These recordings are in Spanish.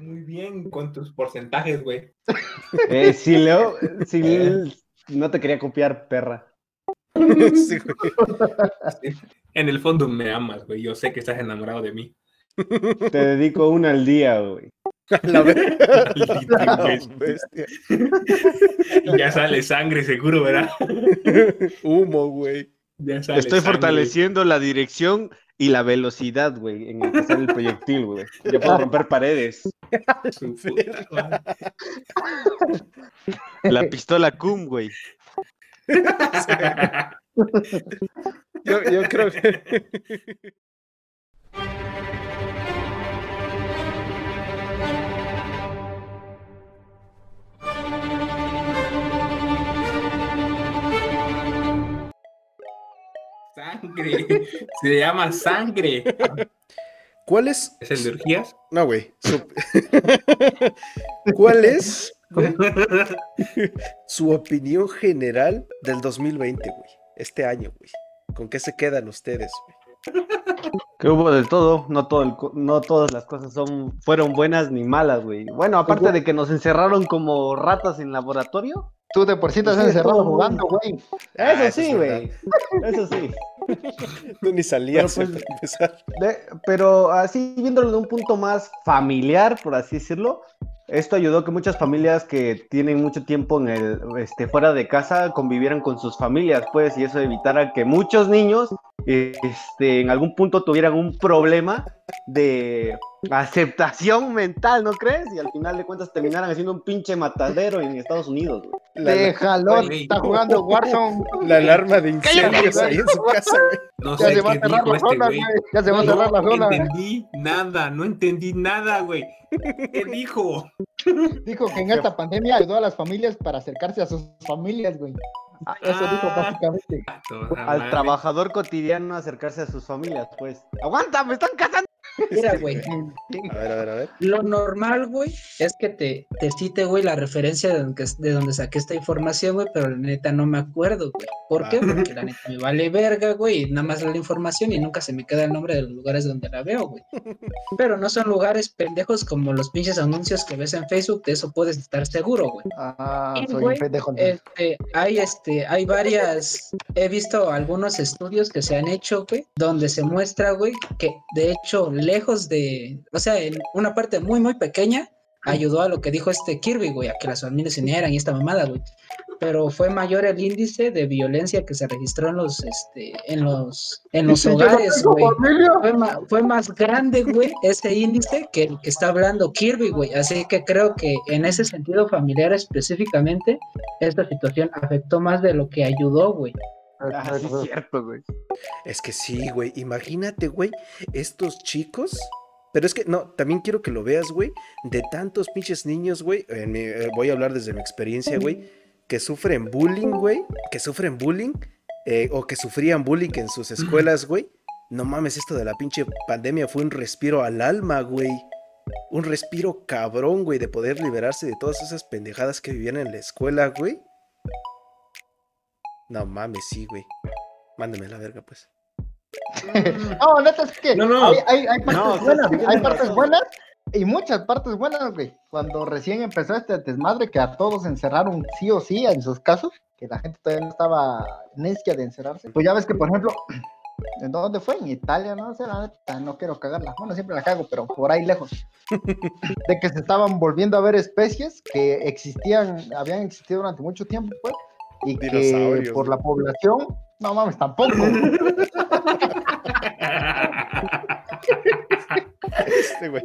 Muy bien con tus porcentajes, güey. Eh, si Leo, si no te quería copiar, perra. Sí, güey. En el fondo me amas, güey. Yo sé que estás enamorado de mí. Te dedico una al día, güey. La imbécil. bestia. Y ya sale sangre, seguro, ¿verdad? Humo, güey. Ya sale Estoy sangre. fortaleciendo la dirección y la velocidad, güey, en el que sale el proyectil, güey. Ya puedo romper paredes. Puta. La pistola cum, güey. Yo, yo creo que. Sangre. Se llama sangre. ¿Cuál es? ¿Es el de orgías? No, güey. Su- ¿Cuál es su opinión general del 2020, güey? Este año, güey. ¿Con qué se quedan ustedes, güey? Que hubo de todo, no, todo el no todas las cosas son, fueron buenas ni malas, güey. Bueno, aparte de que nos encerraron como ratas en laboratorio. Tú de por sí te has encerrado jugando, güey. Ah, Eso eso sí, güey. Eso sí. Tú ni salías Pero, para pues, empezar. De- pero así viéndolo de un punto más familiar, por así decirlo, esto ayudó a que muchas familias que tienen mucho tiempo en el, este, fuera de casa convivieran con sus familias, pues, y eso evitara que muchos niños eh, este, en algún punto tuvieran un problema de aceptación mental, ¿no crees? Y al final de cuentas terminaran haciendo un pinche matadero en Estados Unidos, güey. La, Déjalo, Güey. está jugando Warzone. la alarma de incendios ahí en su casa, güey. No Ya sé se va a cerrar dijo la este zona, güey. Ya se va a cerrar la No zona. entendí nada, no entendí nada, güey. ¿Qué dijo? Dijo que en esta pandemia ayudó a las familias para acercarse a sus familias, güey. Eso dijo Ah. básicamente. Al madre. trabajador cotidiano acercarse a sus familias, pues. ¡Aguanta! ¡Me están cazando! Mira, güey, A ver, a ver, a ver. lo normal, güey, es que te, te cite, güey, la referencia de donde, de donde saqué esta información, güey, pero la neta no me acuerdo, güey. ¿Por qué? Porque la neta me vale verga, güey, y nada más la información y nunca se me queda el nombre de los lugares donde la veo, güey. Pero no son lugares pendejos como los pinches anuncios que ves en Facebook, de eso puedes estar seguro, güey. Ah, soy un pendejo. Este, hay este, hay varias, he visto algunos estudios que se han hecho, güey, donde se muestra, güey, que de hecho, lejos de, o sea, en una parte muy, muy pequeña, ayudó a lo que dijo este Kirby, güey, a que las familias se unieran y esta mamada, güey. Pero fue mayor el índice de violencia que se registró en los, este, en los, en los hogares, güey. Fue, ma- fue más grande, güey, ese índice que el que está hablando Kirby, güey. Así que creo que en ese sentido familiar específicamente, esta situación afectó más de lo que ayudó, güey. Ah, sí, es cierto, güey. Es que sí, güey. Imagínate, güey, estos chicos. Pero es que, no, también quiero que lo veas, güey. De tantos pinches niños, güey. mi- eh, voy a hablar desde mi experiencia, güey. Que sufren bullying, güey. Que sufren bullying. eh, o que sufrían bullying en sus escuelas, güey. No mames, esto de la pinche pandemia fue un respiro al alma, güey. Un respiro cabrón, güey, de poder liberarse de todas esas pendejadas que vivían en la escuela, güey. No mames, sí, güey. Mándame la verga, pues. No, neta es que No, no. hay, hay, hay partes No, o sea, buenas, sí hay partes buenas y muchas partes buenas, güey. Cuando recién empezó este desmadre que a todos encerraron sí o sí en sus casos, que la gente todavía no estaba necia de encerrarse. Pues ya ves que, por ejemplo, ¿en dónde fue? En Italia, no sé, la neta, no quiero cagarla. Bueno, siempre la cago, pero por ahí lejos. De que se estaban volviendo a ver especies que existían, habían existido durante mucho tiempo, pues, y que por la población, no mames, tampoco. Este, güey.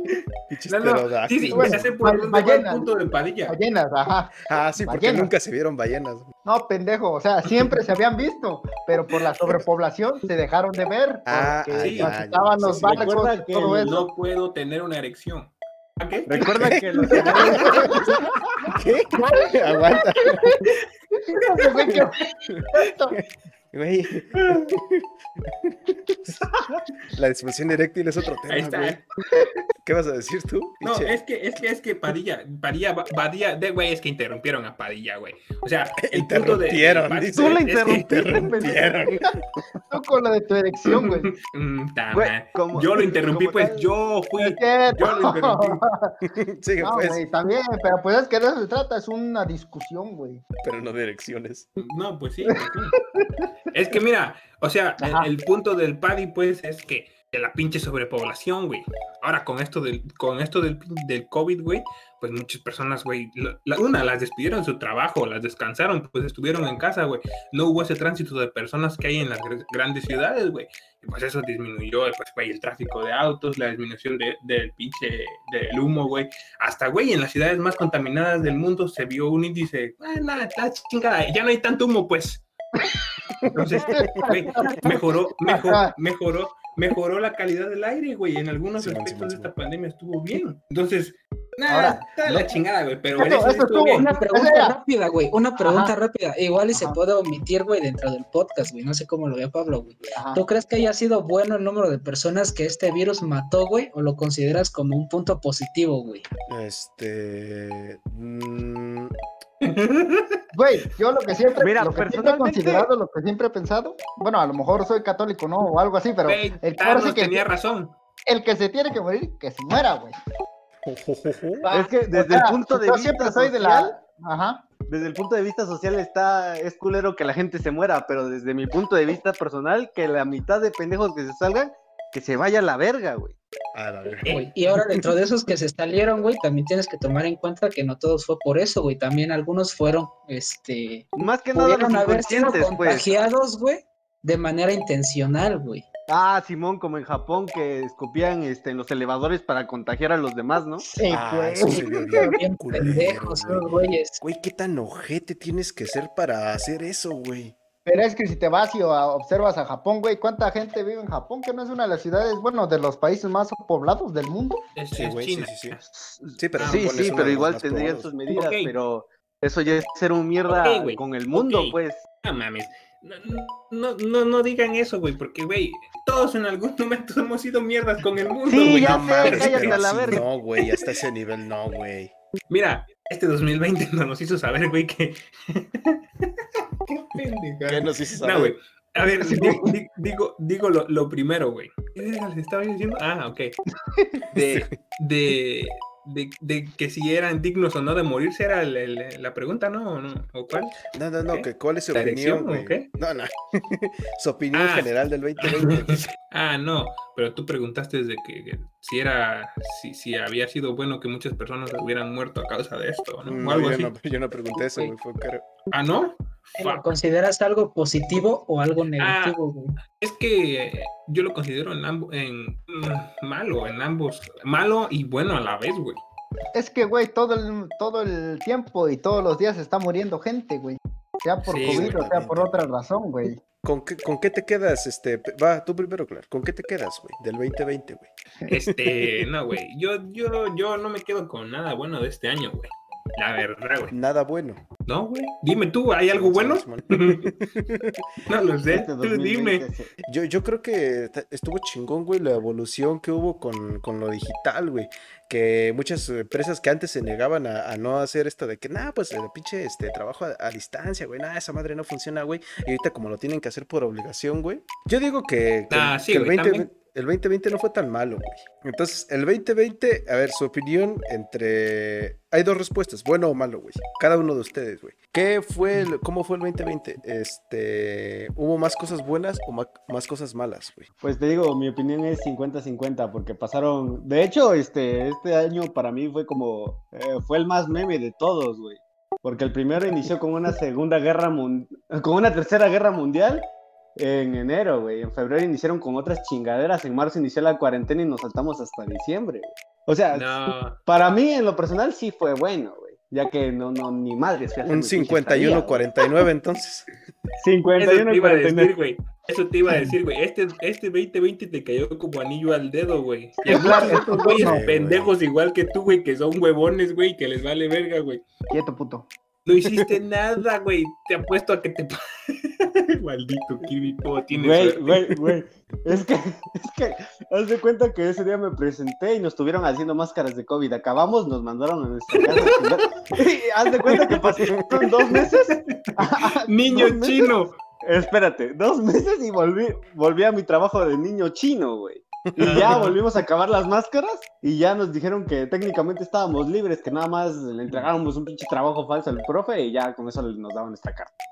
No, no, sí, sí. Bueno, sé por ballenas. punto de Padilla. Ballenas, ajá. Ah, sí, porque ballenas. nunca se vieron ballenas. No, pendejo, o sea, siempre se habían visto, pero por la sobrepoblación se dejaron de ver. Ah, ah, ya, estaban ya, los sí, sí. barcos que todo eso. No puedo tener una erección. ¿A qué? Recuerda que los ¿Qué? Aguanta. Güey, qué- esto. Güey. La disfunción eréctil es otro tema, Ahí está. güey. ¿Qué vas a decir tú? No, es que, es que, es que Padilla, Padilla, Padilla, de güey, es que interrumpieron a Padilla, güey. O sea, el punto de. Interrumpieron, de-. Tú la es que- interrumpiste, interrumpieron. Tú con la de tu erección, güey. Mm, ta Güey, madre. como- yo lo interrumpí, como pues tal- yo fui. Es que- Yo lo interrumpí. Sigue, No, pues, güey, también, pero pues es que de eso se trata, es una discusión, güey. pero no de erecciones. No, pues sí. pues sí. Es que mira, o sea, el, punto del Paddy, pues, es que de la pinche sobrepoblación, güey. Ahora con esto del, con esto del, del COVID, güey, pues muchas personas, güey, la- una, las despidieron de su trabajo, las descansaron, pues estuvieron en casa, güey. No hubo ese tránsito de personas que hay en las gr- grandes ciudades, güey. Y pues eso disminuyó, pues, güey, el tráfico de autos, la disminución de- del pinche, del humo, güey. Hasta, güey, en las ciudades más contaminadas del mundo se vio un índice, ah, nada, está chingada, ya no hay tanto humo, pues. Entonces, güey, mejoró, mejoró, mejoró, mejoró la calidad del aire, güey. En algunos aspectos de esta pandemia estuvo bien. Entonces, nada, Ahora, está la chingada, güey. Pero eso sí esto estuvo bien. Una pregunta era. rápida, güey. Una pregunta Ajá. rápida. Igual y se puede omitir, güey, dentro del podcast, güey. No sé cómo lo ve Pablo, güey. Ajá. ¿Tú crees que haya sido bueno el número de personas que este virus mató, güey? ¿O lo consideras como un punto positivo, güey? Este. mm, Güey, yo lo que siempre, Mira, lo que siempre he considerado, lo que siempre he pensado, bueno, a lo mejor soy católico, ¿no? O algo así, pero Güey, el, que tenía razón. el que se tiene que morir, que se muera, güey. Es que desde O sea, el punto de yo vista siempre soy de social, la... Ajá. desde el punto de vista social está, es culero que la gente se muera, pero desde mi punto de vista personal, que la mitad de pendejos que se salgan, que se vaya a la verga, güey. A la verga. Güey, Y ahora dentro de esos que se salieron, güey, también tienes que tomar en cuenta que no todos fue por eso, güey. También algunos fueron, este, Más que nada los haber sido pues. contagiados, güey, de manera intencional, güey. Ah, Simón, como en Japón, que escupían este, en los elevadores para contagiar a los demás, ¿no? Sí, Ah, güey. eso se bien culero, pendejos, güey. güeyes. Güey, qué tan ojete tienes que ser para hacer eso, güey. Pero es que si te vas y a- observas a Japón, güey, ¿cuánta gente vive en Japón? Que no es una de las ciudades, bueno, de los países más poblados del mundo. Es, Sí, es güey, sí, China. sí, sí. Sí, pero Ah, sí, es sí, uno pero igual tendrían sus medidas, Ok. pero eso ya es ser un mierda Ok, güey. con el mundo, Ok. pues. No mames. No, no, no, no digan eso, güey, porque, güey, todos en algún momento hemos sido mierdas con el mundo, Sí, güey. ya No sé, mames, cállate pero a la verga. No, güey, hasta ese nivel no, güey. Mira, este 2020 no nos hizo saber, güey, que... Qué pendeja. ¿Qué nos hizo No, saber? güey. A ver, di- di- digo, digo lo, lo primero, güey. ¿Qué estaba diciendo? Ah, ok. De, de, de, de que si eran dignos o no de morirse era el- el- la pregunta, ¿no? ¿O, no? ¿O cuál? No, no, no, ¿Qué? que ¿cuál es su ¿La opinión, güey? qué? No, no. su opinión Ah. general del 2020. Ah, no, pero tú preguntaste de que, que si era, si, si había sido bueno que muchas personas hubieran muerto a causa de esto, ¿no? O No, algo yo, así. no, yo no pregunté eso, güey. Caro. Ah, ¿no? ¿Lo consideras algo positivo o Ah, algo negativo, güey? Es que yo lo considero en ambos, en mm, malo, en ambos, malo y bueno a la vez, güey. Es que, güey, todo el, todo el tiempo y todos los días está muriendo gente, güey. Sea por Sí, COVID o sea por otra razón, güey. ¿Con qué, ¿Con qué te quedas, este? Va, tú primero, claro. ¿Con qué te quedas, güey? Del 2020, güey. Este, no, güey, yo, yo, yo no me quedo con nada bueno de este año, güey. La verdad, güey. Nada bueno. No, güey. Dime tú, ¿hay algo bueno? no lo sé, Este tú dime. 2020 se- Yo, yo creo que estuvo chingón, güey, la evolución que hubo con, con lo digital, güey. Que muchas empresas que antes se negaban a, a no hacer esto de que, nah, pues el pinche este, trabajo a, a distancia, güey, nah, esa madre no funciona, güey. Y ahorita como lo tienen que hacer por obligación, güey. Yo digo que, que- Ah, sí, que el, güey, 20 también. El 2020 no fue tan malo, güey. Entonces, el 2020, a ver, su opinión entre... Hay dos respuestas, bueno o malo, güey. Cada uno de ustedes, güey. ¿Qué fue, cómo fue el 2020? Este, ¿hubo más cosas buenas o más cosas malas, güey? Pues te digo, mi opinión es 50-50, porque pasaron. De hecho, este, este año para mí fue como. eh, fue el más meme de todos, güey. Porque el primero inició con una segunda guerra mundial. Con una tercera guerra mundial en enero, güey. En febrero iniciaron con otras chingaderas. En marzo inició la cuarentena y nos saltamos hasta diciembre, güey. O sea, No, para mí en lo personal sí fue bueno, güey. Ya que no, no, ni hacer Un mi pinche estadía, güey. 51-49 entonces. eso te iba a 51-49. decir, güey. Eso te iba a decir, güey. Este, este 2020 te cayó como anillo al dedo, güey. Y hay Claro, muchos esto es güeyes pendejos igual que tú, güey, que son huevones, güey, que les vale verga, güey. Quieto, puto. No hiciste nada, güey. Te apuesto a que te. Maldito Kirby, ¿cómo tienes Güey, güey, güey. Es que, es que, haz de cuenta que ese día me presenté y nos estuvieron haciendo máscaras de COVID. Acabamos, nos mandaron a nuestra casa. Y haz de cuenta que pasaron dos meses. Niño dos meses. chino. Espérate, dos meses y volví, volví a mi trabajo de niño chino, güey. Y ya volvimos a acabar las máscaras y ya nos dijeron que técnicamente estábamos libres, que nada más le entregábamos un pinche trabajo falso al profe y ya con eso nos daban esta carta.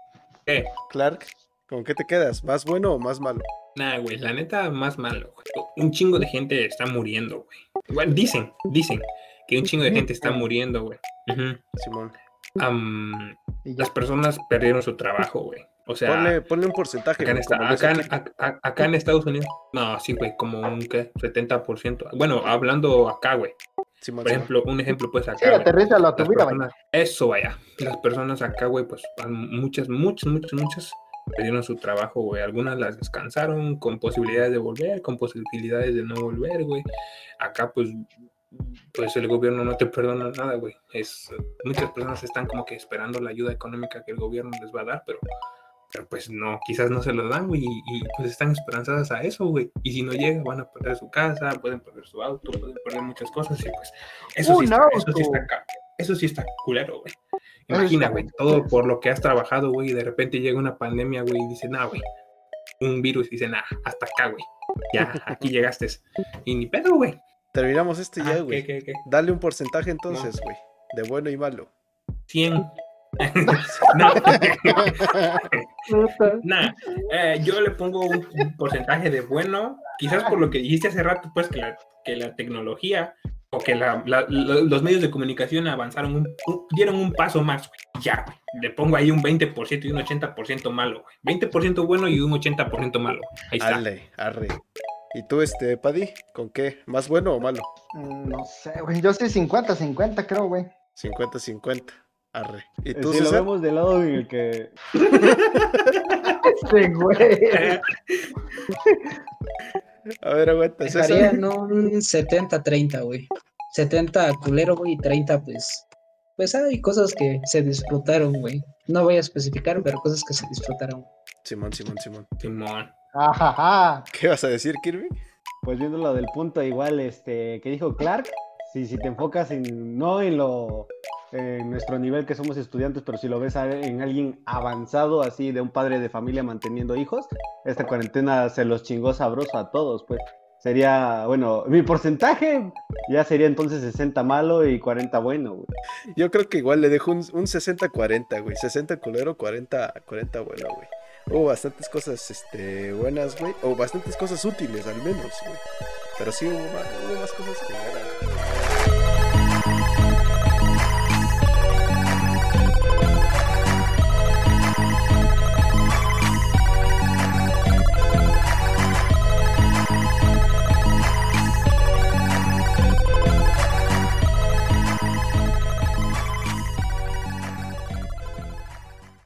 ¿Qué? Clark, ¿con qué te quedas? ¿Más bueno o más malo? Nah, güey, la neta, más malo, güey. Un chingo de gente está muriendo, güey. Bueno, dicen, dicen que un chingo de gente está muriendo, güey. Simón. Ya. las personas perdieron su trabajo, güey. O sea, Ponle, ponle un porcentaje. acá en, esta- acá, en, Kirby. ac- ac- acá en Estados Unidos. No, sí, güey, como un ¿qué? 70%. Bueno, hablando acá, güey. Por ejemplo, un ejemplo, pues acá. Sí, güey. aterrízalo a tu Las vida, güey. personas- eso vaya. Las personas acá, güey, pues muchas, muchas, muchas, muchas perdieron su trabajo, güey. Algunas las descansaron con posibilidades de volver, con posibilidades de no volver, güey. Acá, pues, pues el gobierno no te perdona nada, güey. Es, muchas personas están como que esperando la ayuda económica que el gobierno les va a dar, pero, pero pues no, quizás no se lo dan, güey, y, y, pues están esperanzadas a eso, güey. Y si no llega, van a perder su casa, pueden perder su auto, pueden perder muchas cosas, y pues eso, sí está, eso sí está eso sí está culero, güey. Imagina, güey, todo por lo que has trabajado, güey, y de repente llega una pandemia, güey, y dice, nah, güey, un virus, y dice, nah, hasta acá, güey. Ya, aquí llegaste. Y ni pedo, güey. Terminamos este Ah, ya, güey. Dale un porcentaje entonces, güey. De bueno y malo. 100. no. Nah, eh, yo le pongo un, un porcentaje de bueno, quizás por lo que dijiste hace rato, pues que la, que la tecnología o que la- la- lo- los medios de comunicación avanzaron, un, un- dieron un paso más, güey. Ya, güey. Le pongo ahí un 20% y un 80% malo, güey. 20% bueno y un 80% malo. Ahí está. Ale, arre. ¿Y tú, este, Paddy? ¿Con qué? ¿Más bueno o malo? Mm, No sé, güey. Yo soy 50-50, creo, güey. 50-50. Arre. ¿Y tú, Si lo vemos del lado en el que Sí, güey. A ver, aguanta. César. en un 70-30, güey. 70 culero, güey, y 30, pues. Pues hay cosas que se disfrutaron, güey. No voy a especificar, pero cosas que se disfrutaron. Simón, Simón, Simón. Simón. Ajaja. ¿Qué vas a decir, Kirby? Pues viéndolo del punto igual este que dijo Clark, si, si te enfocas en no en lo en nuestro nivel que somos estudiantes, pero si lo ves en alguien avanzado así de un padre de familia manteniendo hijos, esta cuarentena se los chingó sabroso a todos, pues. Sería, bueno, mi porcentaje ya sería entonces 60 malo y 40 bueno, güey. Yo creo que igual le dejo un, un 60-40, güey. 60 culero, 40, 40 bueno, güey. Hubo bastantes cosas este, buenas, güey. O bastantes cosas útiles, al menos, güey. Pero sí hubo más, cosas que eran.